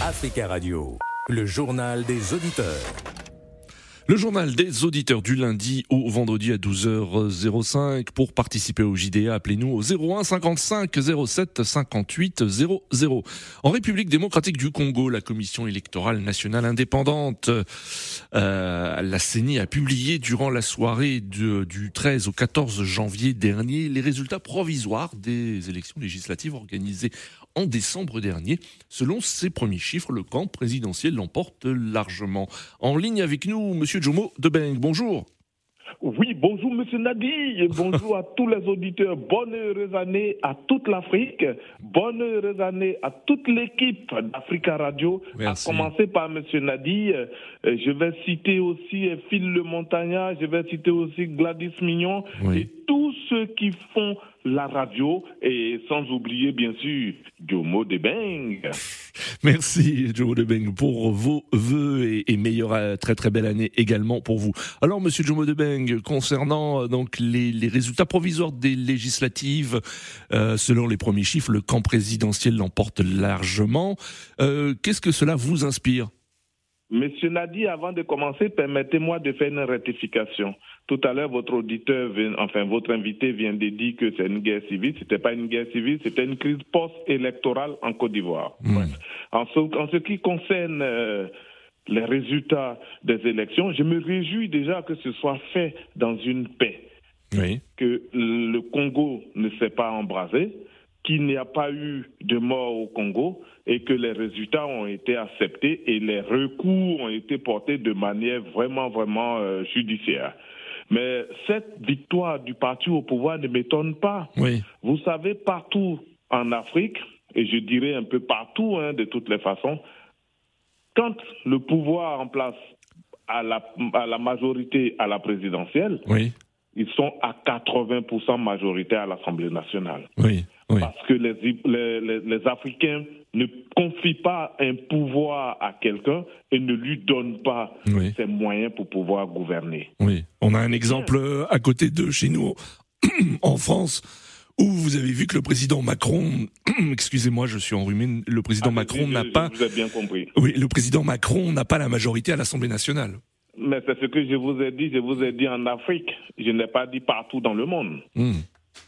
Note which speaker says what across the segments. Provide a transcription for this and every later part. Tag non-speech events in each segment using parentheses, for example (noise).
Speaker 1: Africa Radio, le journal des auditeurs.
Speaker 2: Le journal des auditeurs du lundi au vendredi à 12h05. Pour participer au JDA, appelez-nous au 01 55 07 58 00. En République démocratique du Congo, la Commission électorale nationale indépendante, euh, la CENI a publié durant la soirée du 13 au 14 janvier dernier les résultats provisoires des élections législatives organisées en décembre dernier. Selon ses premiers chiffres, le camp présidentiel l'emporte largement. En ligne avec nous, Monsieur Jomo Debeng. Bonjour.
Speaker 3: Oui, bonjour Monsieur Nadi, bonjour à tous les auditeurs. Bonne heureuse année à toute l'Afrique. Bonne heureuse année à toute l'équipe d'Africa Radio.
Speaker 2: Merci.
Speaker 3: À commencer par Monsieur Nadi. Euh, Je vais citer aussi Phil Le Montagnat, je vais citer aussi Gladys Mignon
Speaker 2: Oui.
Speaker 3: et tous ceux qui font la radio et sans oublier bien sûr Jomo Debeng.
Speaker 2: Merci Jomo Debeng pour vos vœux et, et meilleure euh, très très belle année également pour vous. Alors Monsieur Jomo Debeng, concernant euh, donc les, résultats provisoires des législatives, euh, selon les premiers chiffres, le camp présidentiel l'emporte largement. Qu'est-ce que cela vous inspire?
Speaker 3: Monsieur Nadi, avant de commencer, permettez-moi de faire une rectification. Tout à l'heure, votre auditeur, enfin votre invité vient de dire que c'est une guerre civile. C'était pas une guerre civile, c'était une crise post-électorale en Côte d'Ivoire. Bref. En, ce, en ce qui concerne euh, les résultats des élections, je me réjouis déjà que ce soit fait dans une paix
Speaker 2: Oui.
Speaker 3: que le Congo ne s'est pas embrasé, qu'il n'y a pas eu de mort au Congo et que les résultats ont été acceptés et les recours ont été portés de manière vraiment, vraiment euh, judiciaire. Mais cette victoire du parti au pouvoir ne m'étonne pas.
Speaker 2: Oui.
Speaker 3: Vous savez, partout en Afrique, et je dirais un peu partout hein, de toutes les façons, quand le pouvoir en place à la, à la majorité à la présidentielle,
Speaker 2: Oui.
Speaker 3: ils sont à 80% majoritaires à l'Assemblée nationale.
Speaker 2: Oui. Oui.
Speaker 3: Parce que les, les, les- les Africains ne confient pas un pouvoir à quelqu'un et ne lui donnent pas
Speaker 2: Oui.
Speaker 3: ses moyens pour pouvoir gouverner.
Speaker 2: Oui, on a un exemple euh, à côté de chez nous, (clears throat) en France, où vous avez vu que le président Macron, (clears throat) excusez-moi, je suis enrhumé, le président Macron
Speaker 3: Allez-y,
Speaker 2: n'a pas,
Speaker 3: vous ai bien compris.
Speaker 2: oui, le président Macron n'a pas la majorité à l'Assemblée nationale.
Speaker 3: Mais c'est ce que je vous ai dit. Je vous ai dit en Afrique. Je n'ai pas dit partout dans le monde.
Speaker 2: Hmm.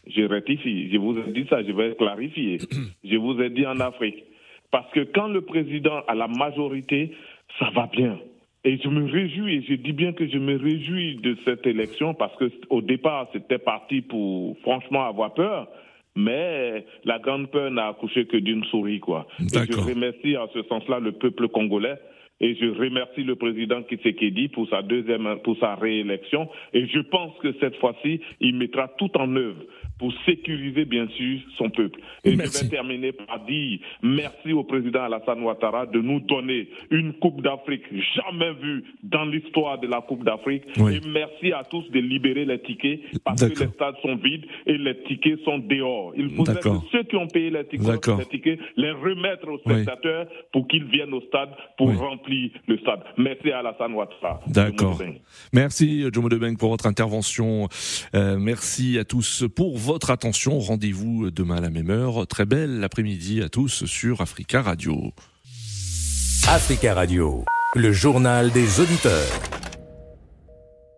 Speaker 3: Je rectifie. Je vous ai dit ça, je vais clarifier. (clears throat) je vous ai dit en Afrique. Parce que quand le président a la majorité, ça va bien. Et je me réjouis, et je dis bien que je me réjouis de cette élection parce que au départ, c'était parti pour franchement avoir peur. Mais la grande peur n'a accouché que d'une souris, quoi. Et je remercie en ce sens-là le peuple congolais. Et je remercie le président Tshisekedi pour sa deuxième, pour sa réélection. Et je pense que cette fois-ci, il mettra tout en œuvre pour sécuriser, bien sûr, son peuple. Et
Speaker 2: Merci.
Speaker 3: je vais terminer par dire merci au président Alassane Ouattara de nous donner une Coupe d'Afrique jamais vue dans l'histoire de la Coupe d'Afrique.
Speaker 2: Oui.
Speaker 3: Et merci à tous de libérer les tickets parce que les stades sont vides et les tickets sont dehors. Il faudrait que ceux qui ont payé les tickets, les tickets, les remettre aux
Speaker 2: Oui.
Speaker 3: spectateurs pour qu'ils viennent au stade pour
Speaker 2: Oui.
Speaker 3: remplir le stade. Merci à Alassane Ouattara.
Speaker 2: D'accord.
Speaker 3: Vous.
Speaker 2: Merci Jomo Debeng pour votre intervention. Euh, merci à tous pour votre attention. Rendez-vous demain à la même heure. Très belle après-midi à tous sur Africa Radio.
Speaker 1: Africa Radio, le journal des auditeurs.